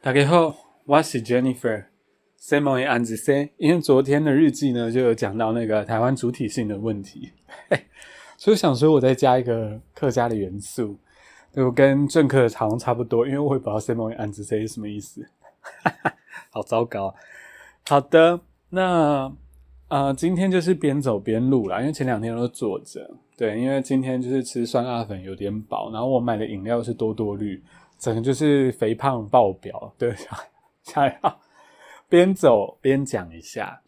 大家好，我是 Jennifer。Simon 安子 C，因为昨天的日记呢就有讲到那个台湾主体性的问题，所以想说我再加一个客家的元素，就跟政客好像差不多，因为我也不知道 Simon 安子 C 是什么意思，好糟糕。好的，那呃今天就是边走边录啦，因为前两天都坐着，对，因为今天就是吃酸辣粉有点饱，然后我买的饮料是多多绿。整个就是肥胖爆表，对，想要边走边讲一下。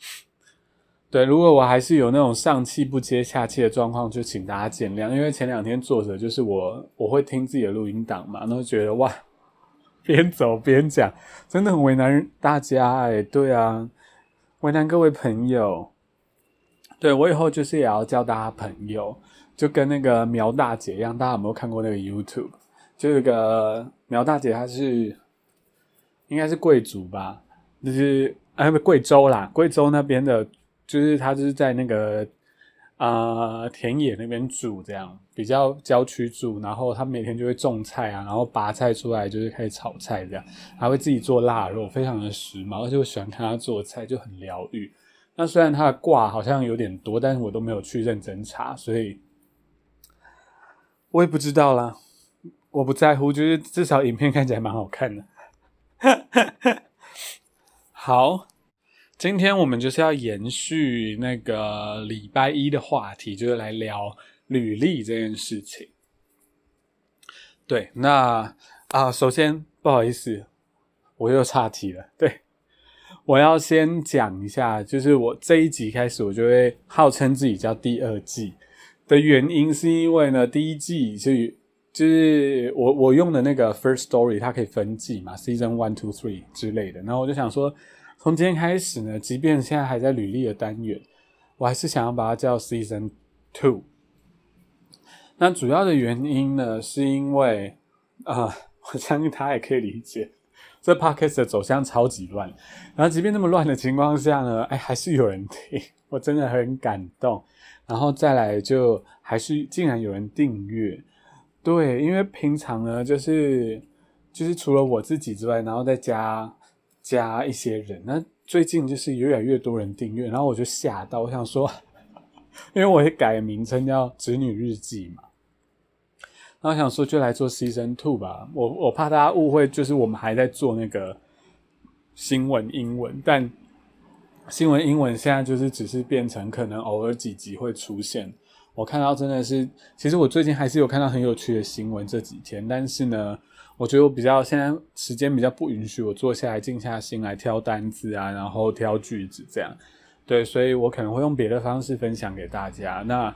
对，如果我还是有那种上气不接下气的状况，就请大家见谅。因为前两天坐着，就是我我会听自己的录音档嘛，然后觉得哇，边走边讲，真的很为难大家哎。对啊，为难各位朋友。对我以后就是也要叫大家朋友，就跟那个苗大姐一样。大家有没有看过那个 YouTube？就一个苗大姐，她是应该是贵族吧，就是哎不贵州啦，贵州那边的，就是她就是在那个啊田野那边住，这样比较郊区住，然后她每天就会种菜啊，然后拔菜出来就是开始炒菜这样，还会自己做腊肉，非常的时髦，而且我喜欢看她做菜，就很疗愈。那虽然她的卦好像有点多，但是我都没有去认真查，所以我也不知道啦。我不在乎，就是至少影片看起来蛮好看的。好，今天我们就是要延续那个礼拜一的话题，就是来聊履历这件事情。对，那啊，首先不好意思，我又岔题了。对，我要先讲一下，就是我这一集开始，我就会号称自己叫第二季的原因，是因为呢，第一季是。就是我我用的那个 first story，它可以分季嘛，season one two three 之类的。然后我就想说，从今天开始呢，即便现在还在履历的单元，我还是想要把它叫 season two。那主要的原因呢，是因为啊，我相信他也可以理解，这 podcast 的走向超级乱。然后即便那么乱的情况下呢，哎，还是有人听，我真的很感动。然后再来就还是竟然有人订阅。对，因为平常呢，就是就是除了我自己之外，然后再加加一些人。那最近就是越来越多人订阅，然后我就吓到，我想说，因为我也改名称叫“侄女日记”嘛，然后想说就来做 Season Two 吧。我我怕大家误会，就是我们还在做那个新闻英文，但新闻英文现在就是只是变成可能偶尔几集会出现。我看到真的是，其实我最近还是有看到很有趣的新闻这几天，但是呢，我觉得我比较现在时间比较不允许我坐下来静下心来挑单字啊，然后挑句子这样，对，所以我可能会用别的方式分享给大家。那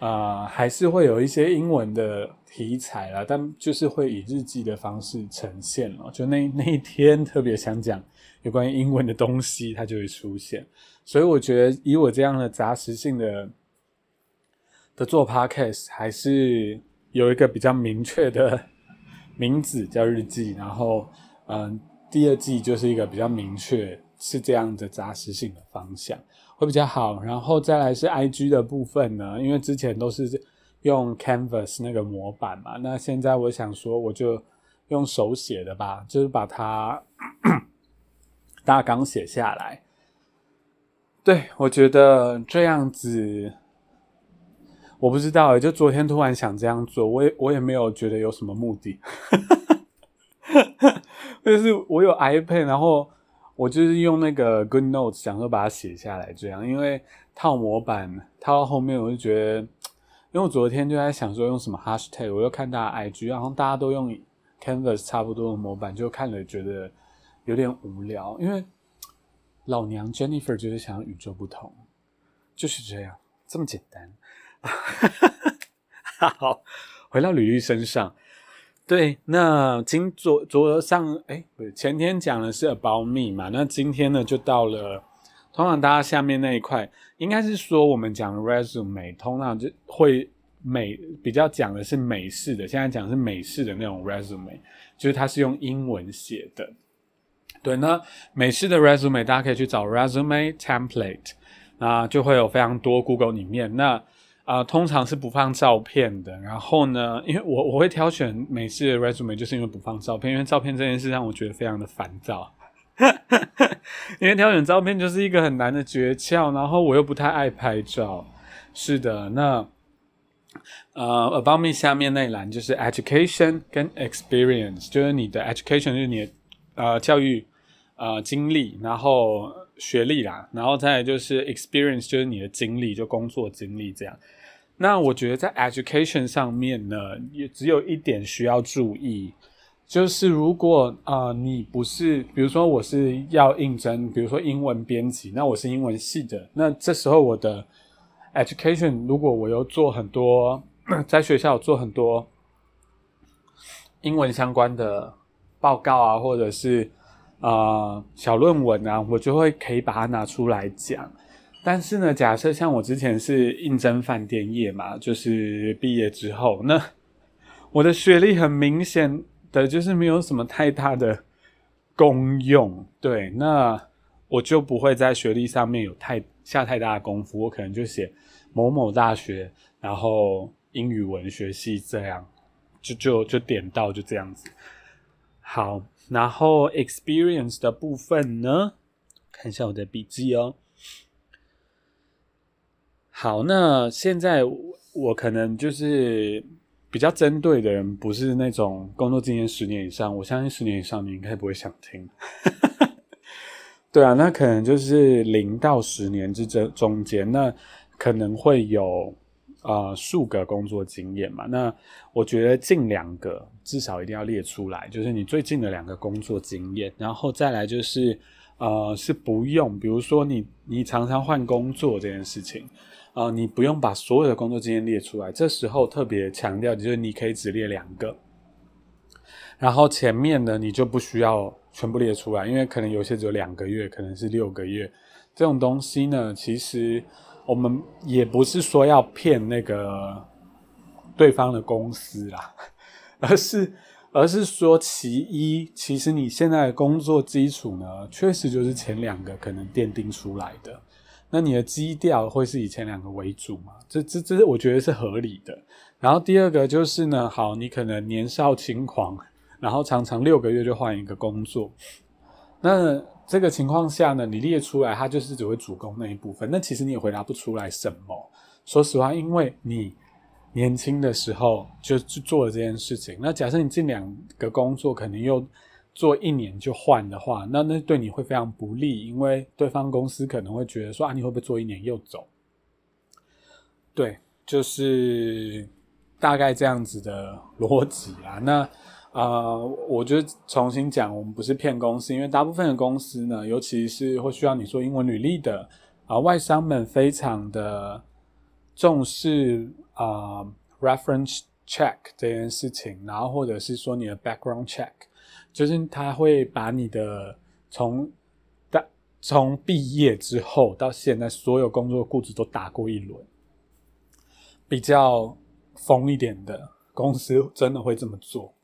啊，还是会有一些英文的题材啦，但就是会以日记的方式呈现了。就那那一天特别想讲有关于英文的东西，它就会出现。所以我觉得以我这样的杂食性的。做 podcast 还是有一个比较明确的 名字叫日记，然后嗯，第二季就是一个比较明确是这样的扎实性的方向会比较好，然后再来是 IG 的部分呢，因为之前都是用 Canvas 那个模板嘛，那现在我想说我就用手写的吧，就是把它 大纲写下来，对我觉得这样子。我不知道，就昨天突然想这样做，我也我也没有觉得有什么目的，就是我有 iPad，然后我就是用那个 Good Notes，想说把它写下来这样，因为套模板套到后面，我就觉得，因为我昨天就在想说用什么 Hashtag，我又看大家 IG，然后大家都用 Canvas 差不多的模板，就看了觉得有点无聊，因为老娘 Jennifer 就是想要与众不同，就是这样，这么简单。好，回到吕历身上。对，那今昨昨上哎，不是前天讲的是 about me 嘛？那今天呢，就到了通常大家下面那一块，应该是说我们讲 resume，通常就会美比较讲的是美式的，现在讲是美式的那种 resume，就是它是用英文写的。对，那美式的 resume 大家可以去找 resume template，那就会有非常多 Google 里面那。啊，通常是不放照片的。然后呢，因为我我会挑选美式的 resume，就是因为不放照片，因为照片这件事让我觉得非常的烦躁。因为挑选照片就是一个很难的诀窍，然后我又不太爱拍照。是的，那呃，about me 下面那一栏就是 education 跟 experience，就是你的 education 就是你的呃教育呃经历，然后学历啦，然后再就是 experience，就是你的经历，就工作经历这样。那我觉得在 education 上面呢，也只有一点需要注意。就是如果啊，你不是，比如说我是要应征，比如说英文编辑，那我是英文系的，那这时候我的 education 如果我又做很多，在学校做很多英文相关的报告啊，或者是啊小论文啊，我就会可以把它拿出来讲。但是呢，假设像我之前是应征饭店业嘛，就是毕业之后，那我的学历很明显。的就是没有什么太大的功用，对，那我就不会在学历上面有太下太大的功夫，我可能就写某某大学，然后英语文学系这样，就就就点到就这样子。好，然后 experience 的部分呢，看一下我的笔记哦。好，那现在我可能就是。比较针对的人不是那种工作经验十年以上，我相信十年以上你应该不会想听。对啊，那可能就是零到十年之这中间，那可能会有啊数个工作经验嘛。那我觉得近两个至少一定要列出来，就是你最近的两个工作经验，然后再来就是呃是不用，比如说你你常常换工作这件事情。啊，你不用把所有的工作经验列出来，这时候特别强调就是你可以只列两个，然后前面呢你就不需要全部列出来，因为可能有些只有两个月，可能是六个月，这种东西呢，其实我们也不是说要骗那个对方的公司啦，而是而是说其一，其实你现在的工作基础呢，确实就是前两个可能奠定出来的。那你的基调会是以前两个为主嘛？这这这我觉得是合理的。然后第二个就是呢，好，你可能年少轻狂，然后常常六个月就换一个工作。那这个情况下呢，你列出来，它就是只会主攻那一部分。那其实你也回答不出来什么。说实话，因为你年轻的时候就做了这件事情。那假设你这两个工作可能又。做一年就换的话，那那对你会非常不利，因为对方公司可能会觉得说啊，你会不会做一年又走？对，就是大概这样子的逻辑啊。那啊，我就重新讲，我们不是骗公司，因为大部分的公司呢，尤其是会需要你做英文履历的啊，外商们非常的重视啊，reference check 这件事情，然后或者是说你的 background check。就是他会把你的从大从毕业之后到现在所有工作雇主都打过一轮，比较疯一点的公司真的会这么做。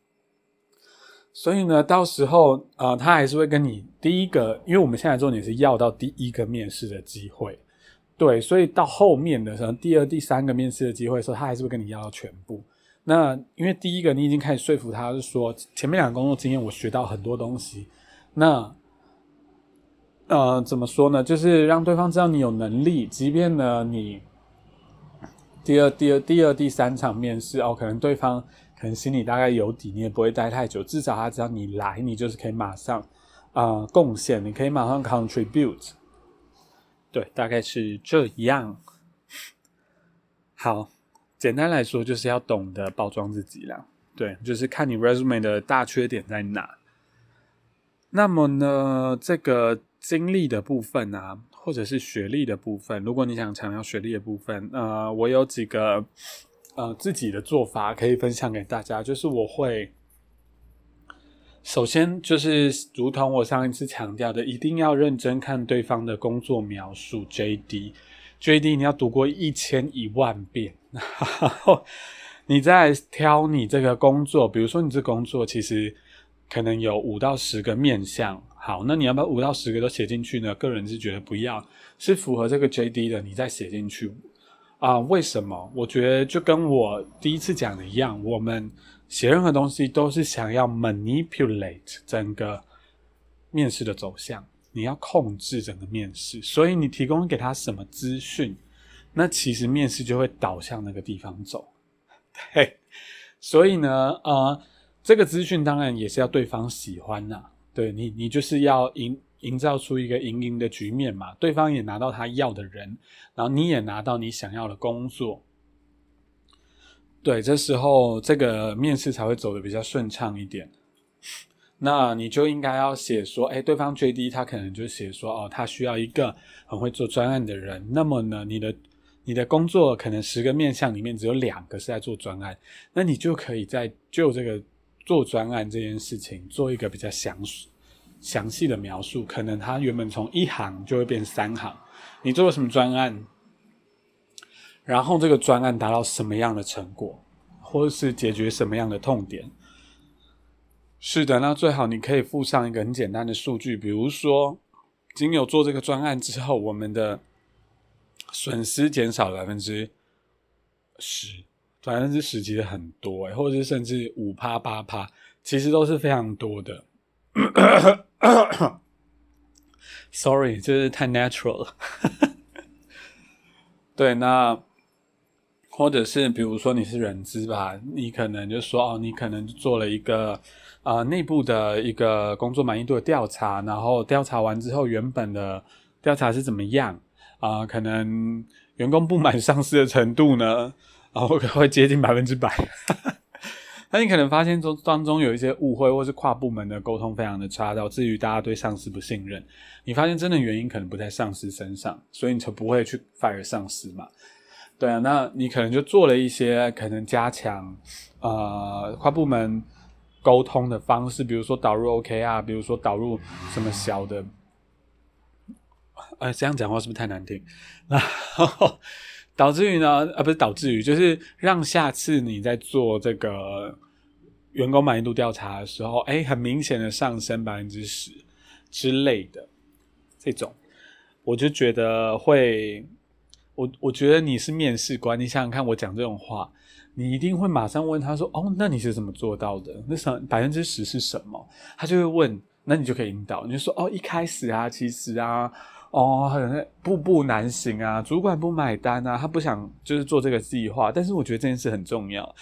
所以呢，到时候啊，他还是会跟你第一个，因为我们现在重点是要到第一个面试的机会，对，所以到后面的时候，第二、第三个面试的机会的时候，他还是会跟你要到全部。那因为第一个你已经开始说服他，是说前面两个工作经验我学到很多东西。那呃怎么说呢？就是让对方知道你有能力，即便呢你第二、第二、第二、第三场面试哦，可能对方可能心里大概有底，你也不会待太久。至少他知道你来，你就是可以马上啊贡献，你可以马上 contribute。对，大概是这样。好。简单来说，就是要懂得包装自己啦。对，就是看你 resume 的大缺点在哪。那么呢，这个经历的部分啊，或者是学历的部分，如果你想强调学历的部分，呃，我有几个呃自己的做法可以分享给大家。就是我会首先就是如同我上一次强调的，一定要认真看对方的工作描述 JD。JD 你要读过一千一万遍，然后你再挑你这个工作，比如说你这工作其实可能有五到十个面向，好，那你要把五到十个都写进去呢？个人是觉得不要，是符合这个 JD 的，你再写进去。啊，为什么？我觉得就跟我第一次讲的一样，我们写任何东西都是想要 manipulate 整个面试的走向，你要控制整个面试，所以你提供给他什么资讯，那其实面试就会导向那个地方走。对，所以呢，呃，这个资讯当然也是要对方喜欢呐，对你，你就是要营。营造出一个赢赢的局面嘛，对方也拿到他要的人，然后你也拿到你想要的工作，对，这时候这个面试才会走的比较顺畅一点。那你就应该要写说，哎，对方最低他可能就写说，哦，他需要一个很会做专案的人。那么呢，你的你的工作可能十个面向里面只有两个是在做专案，那你就可以在就这个做专案这件事情做一个比较详。详细的描述，可能他原本从一行就会变三行。你做了什么专案？然后这个专案达到什么样的成果，或者是解决什么样的痛点？是的，那最好你可以附上一个很简单的数据，比如说，仅有做这个专案之后，我们的损失减少百分之十，百分之十其实很多，或者是甚至五趴八趴，其实都是非常多的。Sorry，就是太 natural 了。对，那或者是比如说你是人资吧，你可能就说哦，你可能做了一个啊内部的一个工作满意度的调查，然后调查完之后，原本的调查是怎么样啊？可能员工不满上司的程度呢，然后会接近百分之百。那你可能发现中当中有一些误会，或是跨部门的沟通非常的差，导致于大家对上司不信任。你发现真的原因可能不在上司身上，所以你才不会去 fire 上司嘛？对啊，那你可能就做了一些可能加强呃跨部门沟通的方式，比如说导入 OKR，比如说导入什么小的，哎，这样讲话是不是太难听？然后。导致于呢，啊，不是导致于，就是让下次你在做这个员工满意度调查的时候，哎，很明显的上升百分之十之类的这种，我就觉得会，我我觉得你是面试官，你想想看，我讲这种话，你一定会马上问他说，哦，那你是怎么做到的？那什百分之十是什么？他就会问，那你就可以引导，你就说，哦，一开始啊，其实啊。哦，很步步难行啊！主管不买单啊，他不想就是做这个计划。但是我觉得这件事很重要，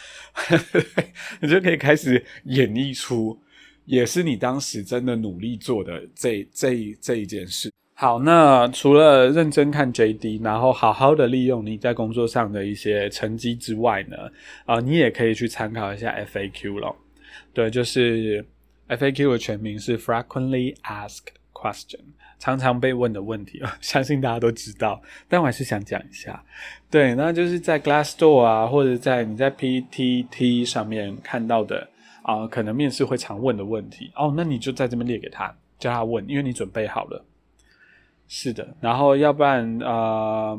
你就可以开始演绎出，也是你当时真的努力做的这这这一件事。好，那除了认真看 JD，然后好好的利用你在工作上的一些成绩之外呢，啊，你也可以去参考一下 FAQ 咯。对，就是 FAQ 的全名是 Frequently Asked Question。常常被问的问题啊，相信大家都知道，但我还是想讲一下。对，那就是在 Glassdoor 啊，或者在你在 PTT 上面看到的啊，可能面试会常问的问题哦，那你就在这边列给他，叫他问，因为你准备好了。是的，然后要不然啊，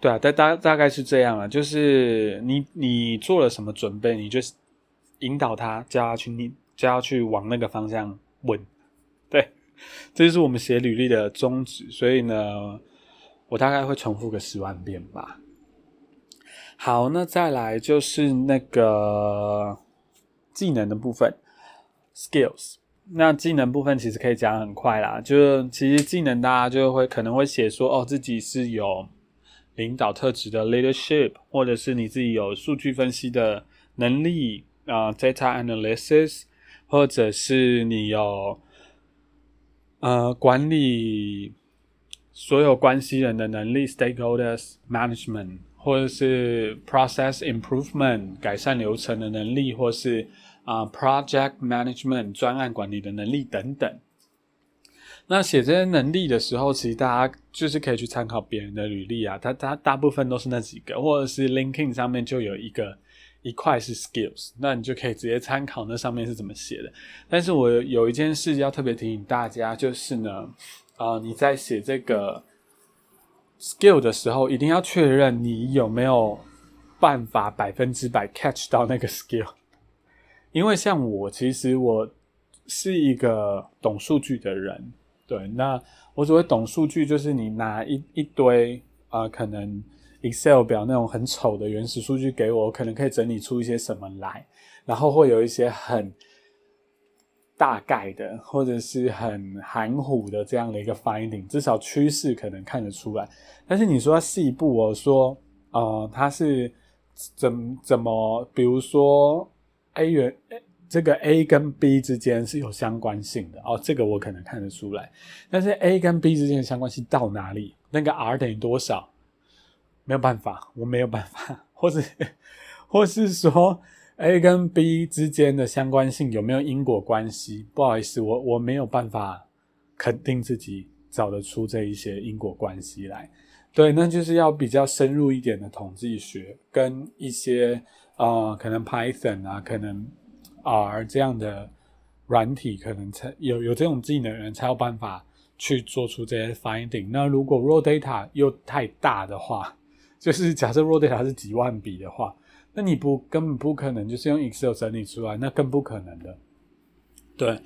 对啊，大大大概是这样啊，就是你你做了什么准备，你就引导他，叫他去你叫他去往那个方向问，对。这就是我们写履历的宗旨，所以呢，我大概会重复个十万遍吧。好，那再来就是那个技能的部分，skills。那技能部分其实可以讲很快啦，就其实技能大家就会可能会写说，哦，自己是有领导特质的 leadership，或者是你自己有数据分析的能力啊，data analysis，或者是你有。呃，管理所有关系人的能力，stakeholders management，或者是 process improvement，改善流程的能力，或是啊 project management，专案管理的能力等等。那写这些能力的时候，其实大家就是可以去参考别人的履历啊，他他大部分都是那几个，或者是 LinkedIn 上面就有一个。一块是 skills，那你就可以直接参考那上面是怎么写的。但是我有一件事要特别提醒大家，就是呢，啊，你在写这个 skill 的时候，一定要确认你有没有办法百分之百 catch 到那个 skill。因为像我，其实我是一个懂数据的人，对，那我所谓懂数据，就是你拿一一堆啊，可能。Excel 表那种很丑的原始数据给我，我可能可以整理出一些什么来，然后会有一些很大概的或者是很含糊的这样的一个 finding，至少趋势可能看得出来。但是你说细部哦，说呃它是怎怎么，比如说 A 元这个 A 跟 B 之间是有相关性的哦，这个我可能看得出来。但是 A 跟 B 之间的相关性到哪里？那个 R 等于多少？没有办法，我没有办法，或是或是说 A 跟 B 之间的相关性有没有因果关系？不好意思，我我没有办法肯定自己找得出这一些因果关系来。对，那就是要比较深入一点的统计学，跟一些呃，可能 Python 啊，可能。R 这样的软体可能才有有这种技能的人才有办法去做出这些 finding。那如果 raw data 又太大的话，就是 假设 raw data 是几万笔的话，那你不根本不可能就是用 Excel 整理出来，那更不可能的。对。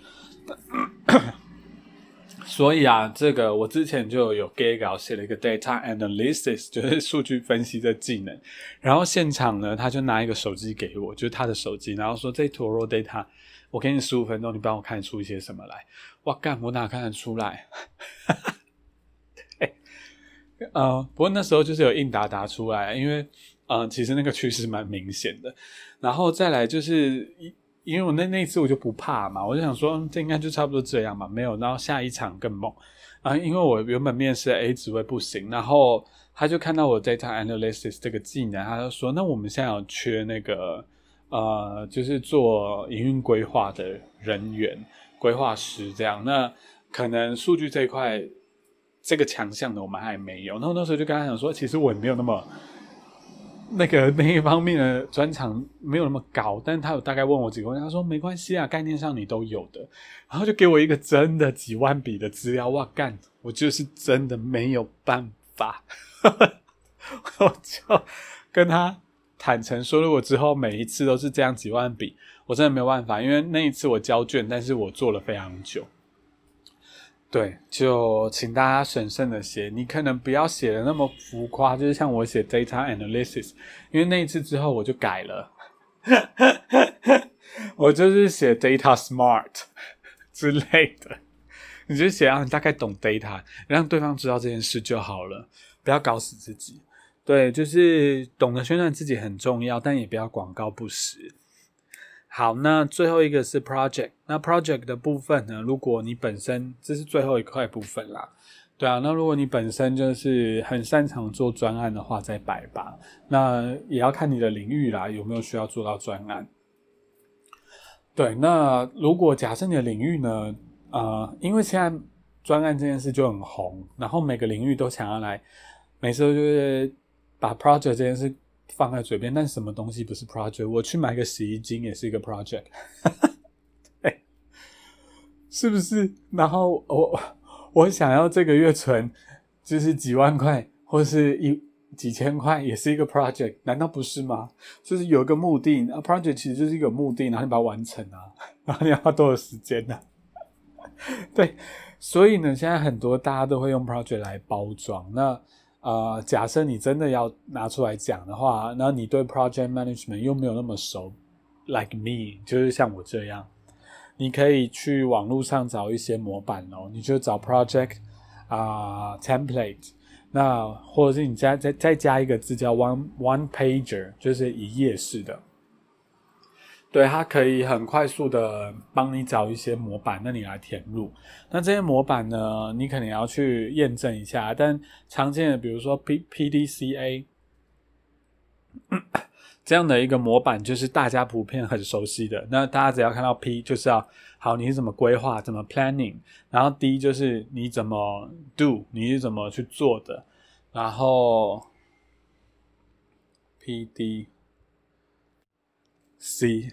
所以啊，这个我之前就有给稿写了一个 data analysis，就是数据分析的技能。然后现场呢，他就拿一个手机给我，就是他的手机，然后说这坨 raw data，我给你十五分钟，你帮我看出一些什么来。哇干，我哪看得出来？呃，不过那时候就是有应答答出来，因为呃，其实那个趋势蛮明显的。然后再来就是。因为我那那一次我就不怕嘛，我就想说这应该就差不多这样嘛，没有，然后下一场更猛啊！因为我原本面试 A 职位不行，然后他就看到我 data analysis 这个技能，他就说那我们现在有缺那个呃，就是做营运规划的人员，规划师这样，那可能数据这一块这个强项的我们还没有，然后那时候就跟他讲说，其实我也没有那么。那个那一方面的专长没有那么高，但是他有大概问我几个问题，他说没关系啊，概念上你都有的，然后就给我一个真的几万笔的资料，哇干，我就是真的没有办法，我就跟他坦诚说，如果之后每一次都是这样几万笔，我真的没有办法，因为那一次我交卷，但是我做了非常久。对，就请大家审慎的写，你可能不要写的那么浮夸，就是像我写 data analysis，因为那一次之后我就改了，我就是写 data smart 之类的，你就写啊，你大概懂 data，让对方知道这件事就好了，不要搞死自己。对，就是懂得宣传自己很重要，但也不要广告不实。好，那最后一个是 project。那 project 的部分呢？如果你本身这是最后一块部分啦，对啊。那如果你本身就是很擅长做专案的话，再摆吧。那也要看你的领域啦，有没有需要做到专案。对，那如果假设你的领域呢，呃，因为现在专案这件事就很红，然后每个领域都想要来，每次就是把 project 这件事。放在嘴边，但什么东西不是 project？我去买个洗衣精也是一个 project，哎，是不是？然后我我想要这个月存就是几万块，或是一几千块，也是一个 project，难道不是吗？就是有一个目的啊，project 其实就是一个目的，然后你把它完成啊，然后你要花多少时间呢？对，所以呢，现在很多大家都会用 project 来包装那。呃，假设你真的要拿出来讲的话，那你对 project management 又没有那么熟，like me，就是像我这样，你可以去网络上找一些模板哦，你就找 project 啊 template，那或者是你再再再加一个字叫 one one pager，就是一页式的。对，它可以很快速的帮你找一些模板，那你来填入。那这些模板呢，你可能要去验证一下。但常见的，比如说 P P D C A 这样的一个模板，就是大家普遍很熟悉的。那大家只要看到 P，就是要好，你是怎么规划，怎么 planning，然后 D 就是你怎么 do，你是怎么去做的，然后 P D C。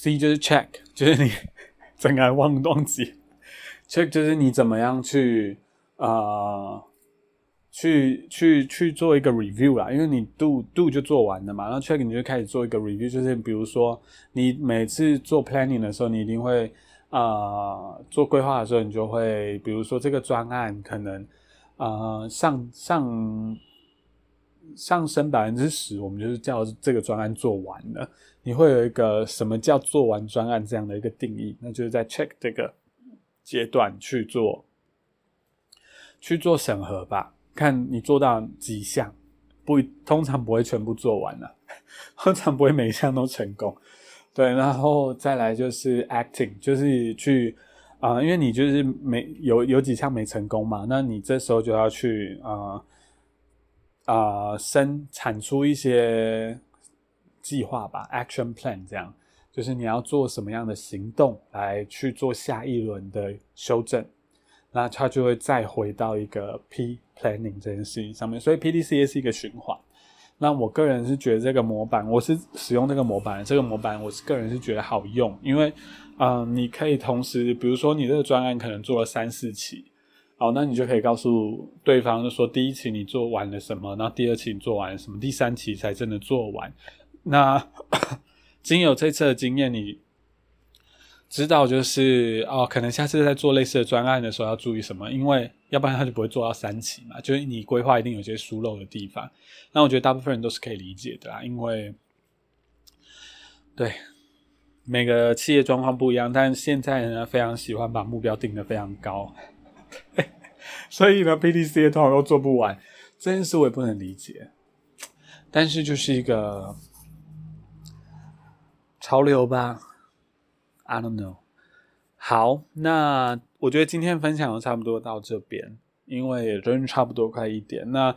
C 就是 check，就是你整个忘忘记，check 就是你怎么样去啊，去去去做一个 review 啦，因为你 do do 就做完了嘛，然后 check 你就开始做一个 review，就是比如说你每次做 planning 的时候，你一定会啊做规划的时候，你就会比如说这个专案可能啊上上上升百分之十，我们就是叫这个专案做完了。你会有一个什么叫做完专案这样的一个定义？那就是在 check 这个阶段去做去做审核吧，看你做到几项，不通常不会全部做完了，通常不会每一项都成功。对，然后再来就是 acting，就是去啊，因为你就是没有有几项没成功嘛，那你这时候就要去啊啊生产出一些计划吧，action plan，这样就是你要做什么样的行动来去做下一轮的修正，那它就会再回到一个 P planning 这件事情上面，所以 P D C A 是一个循环。那我个人是觉得这个模板，我是使用这个模板，这个模板我是个人是觉得好用，因为，嗯，你可以同时，比如说你这个专案可能做了三四期，好，那你就可以告诉对方，就说第一期你做完了什么，然后第二期你做完了什么，第三期才真的做完。那 经有这次的经验，你。知道就是哦，可能下次在做类似的专案的时候要注意什么，因为要不然他就不会做到三期嘛。就是你规划一定有些疏漏的地方，那我觉得大部分人都是可以理解的啦，因为对每个企业状况不一样，但现在呢非常喜欢把目标定得非常高，所以呢 P D C 通常都做不完，这件事我也不能理解，但是就是一个潮流吧。I don't know。好，那我觉得今天分享的差不多到这边，因为也真差不多快一点。那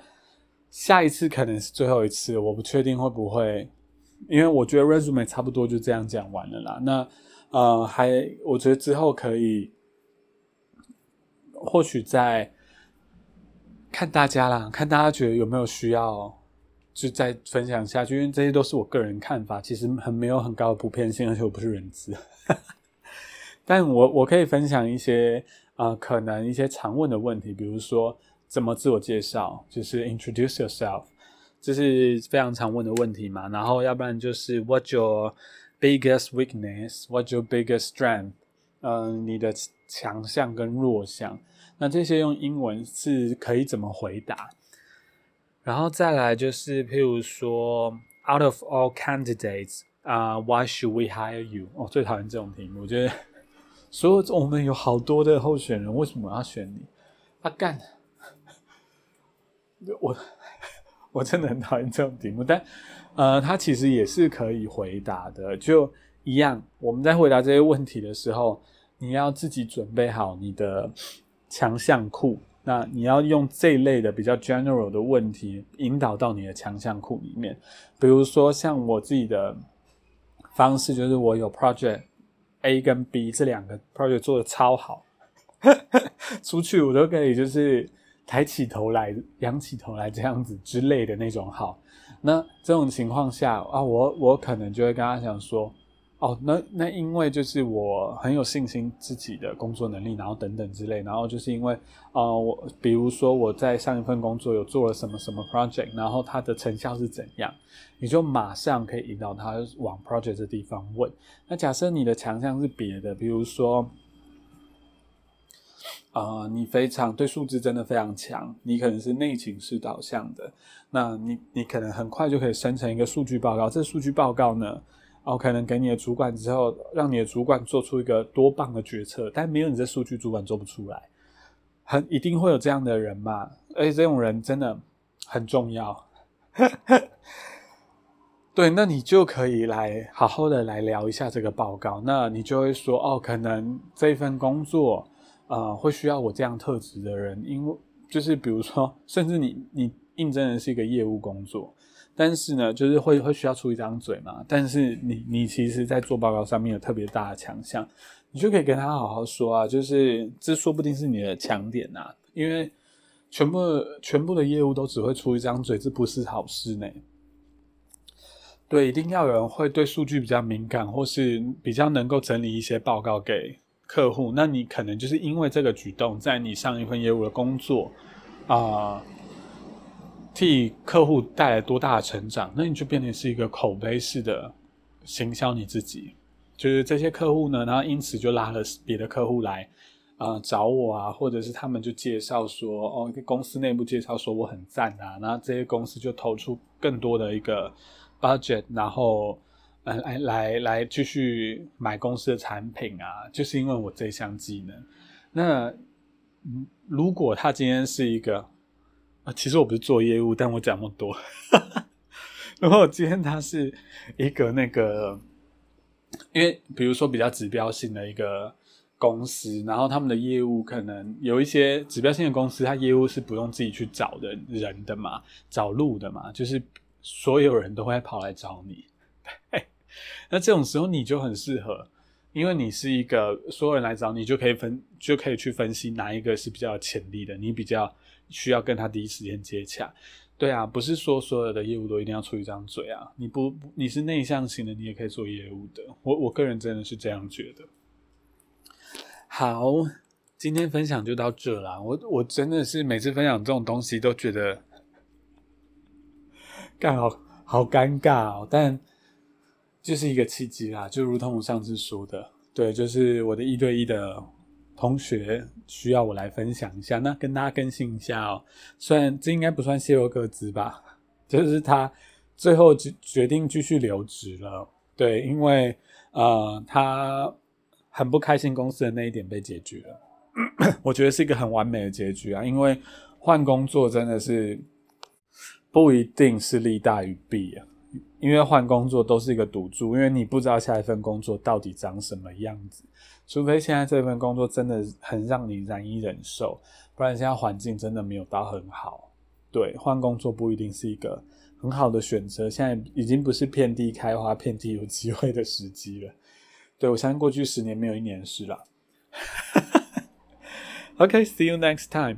下一次可能是最后一次，我不确定会不会，因为我觉得 resume 差不多就这样讲完了啦。那呃，还我觉得之后可以，或许再看大家啦，看大家觉得有没有需要。就再分享下去，因为这些都是我个人看法，其实很没有很高的普遍性，而且我不是人资，但我我可以分享一些啊，可能一些常问的问题，比如说怎么自我介绍，就是 introduce yourself，这是非常常问的问题嘛。然后要不然就是 what your biggest weakness，what your biggest strength，嗯，你的强项跟弱项，那这些用英文是可以怎么回答？然后再来就是，譬如说，out of all candidates，啊，why should we hire you？我最讨厌这种题目，我觉得所有我们有好多的候选人，为什么要选你？他干，我我真的很讨厌这种题目，但呃，他其实也是可以回答的，就一样。我们在回答这些问题的时候，你要自己准备好你的强项库。那你要用这一类的比较 general 的问题引导到你的强项库里面，比如说像我自己的方式，就是我有 project A 跟 B 这两个 project 做的超好，出去我都可以就是抬起头来、仰起头来这样子之类的那种好。那这种情况下啊，我我可能就会跟他讲说。哦，那那因为就是我很有信心自己的工作能力，然后等等之类，然后就是因为，呃，我比如说我在上一份工作有做了什么什么 project，然后它的成效是怎样，你就马上可以引导他往 project 这地方问。那假设你的强项是别的，比如说，啊，你非常对数字真的非常强，你可能是内情式导向的，那你你可能很快就可以生成一个数据报告，这数据报告呢？哦，可能给你的主管之后，让你的主管做出一个多棒的决策，但没有你这数据，主管做不出来。很一定会有这样的人嘛？而且这种人真的很重要。对，那你就可以来好好的来聊一下这个报告。那你就会说，哦，可能这一份工作，呃，会需要我这样特质的人，因为就是比如说，甚至你你应征的是一个业务工作。但是呢，就是会会需要出一张嘴嘛。但是你你其实，在做报告上面有特别大的强项，你就可以跟他好好说啊。就是这说不定是你的强点呐。因为全部全部的业务都只会出一张嘴，这不是好事呢。对，一定要有人会对数据比较敏感，或是比较能够整理一些报告给客户。那你可能就是因为这个举动，在你上一份业务的工作啊。替客户带来多大的成长？那你就变成是一个口碑式的行销你自己，就是这些客户呢，然后因此就拉了别的客户来，呃找我啊，或者是他们就介绍说，哦，公司内部介绍说我很赞啊，然后这些公司就投出更多的一个 budget，然后嗯来来来继续买公司的产品啊，就是因为我这项技能。那如果他今天是一个啊，其实我不是做业务，但我讲那么多。然后今天他是一个那个，因为比如说比较指标性的一个公司，然后他们的业务可能有一些指标性的公司，它业务是不用自己去找的人的嘛，找路的嘛，就是所有人都会跑来找你。那这种时候你就很适合。因为你是一个所有人来找你，就可以分就可以去分析哪一个是比较有潜力的，你比较需要跟他第一时间接洽。对啊，不是说所有的业务都一定要出一张嘴啊。你不你是内向型的，你也可以做业务的。我我个人真的是这样觉得。好，今天分享就到这啦。我我真的是每次分享这种东西都觉得，干好好尴尬哦，但。就是一个契机啦，就如同我上次说的，对，就是我的一对一的同学需要我来分享一下，那跟大家更新一下哦。虽然这应该不算泄露个资吧，就是他最后决决定继续留职了，对，因为呃他很不开心公司的那一点被解决了，我觉得是一个很完美的结局啊，因为换工作真的是不一定是利大于弊啊。因为换工作都是一个赌注，因为你不知道下一份工作到底长什么样子，除非现在这份工作真的很让你难以忍受，不然现在环境真的没有到很好。对，换工作不一定是一个很好的选择，现在已经不是遍地开花、遍地有机会的时机了。对我相信过去十年没有一年是了。OK，see you next time。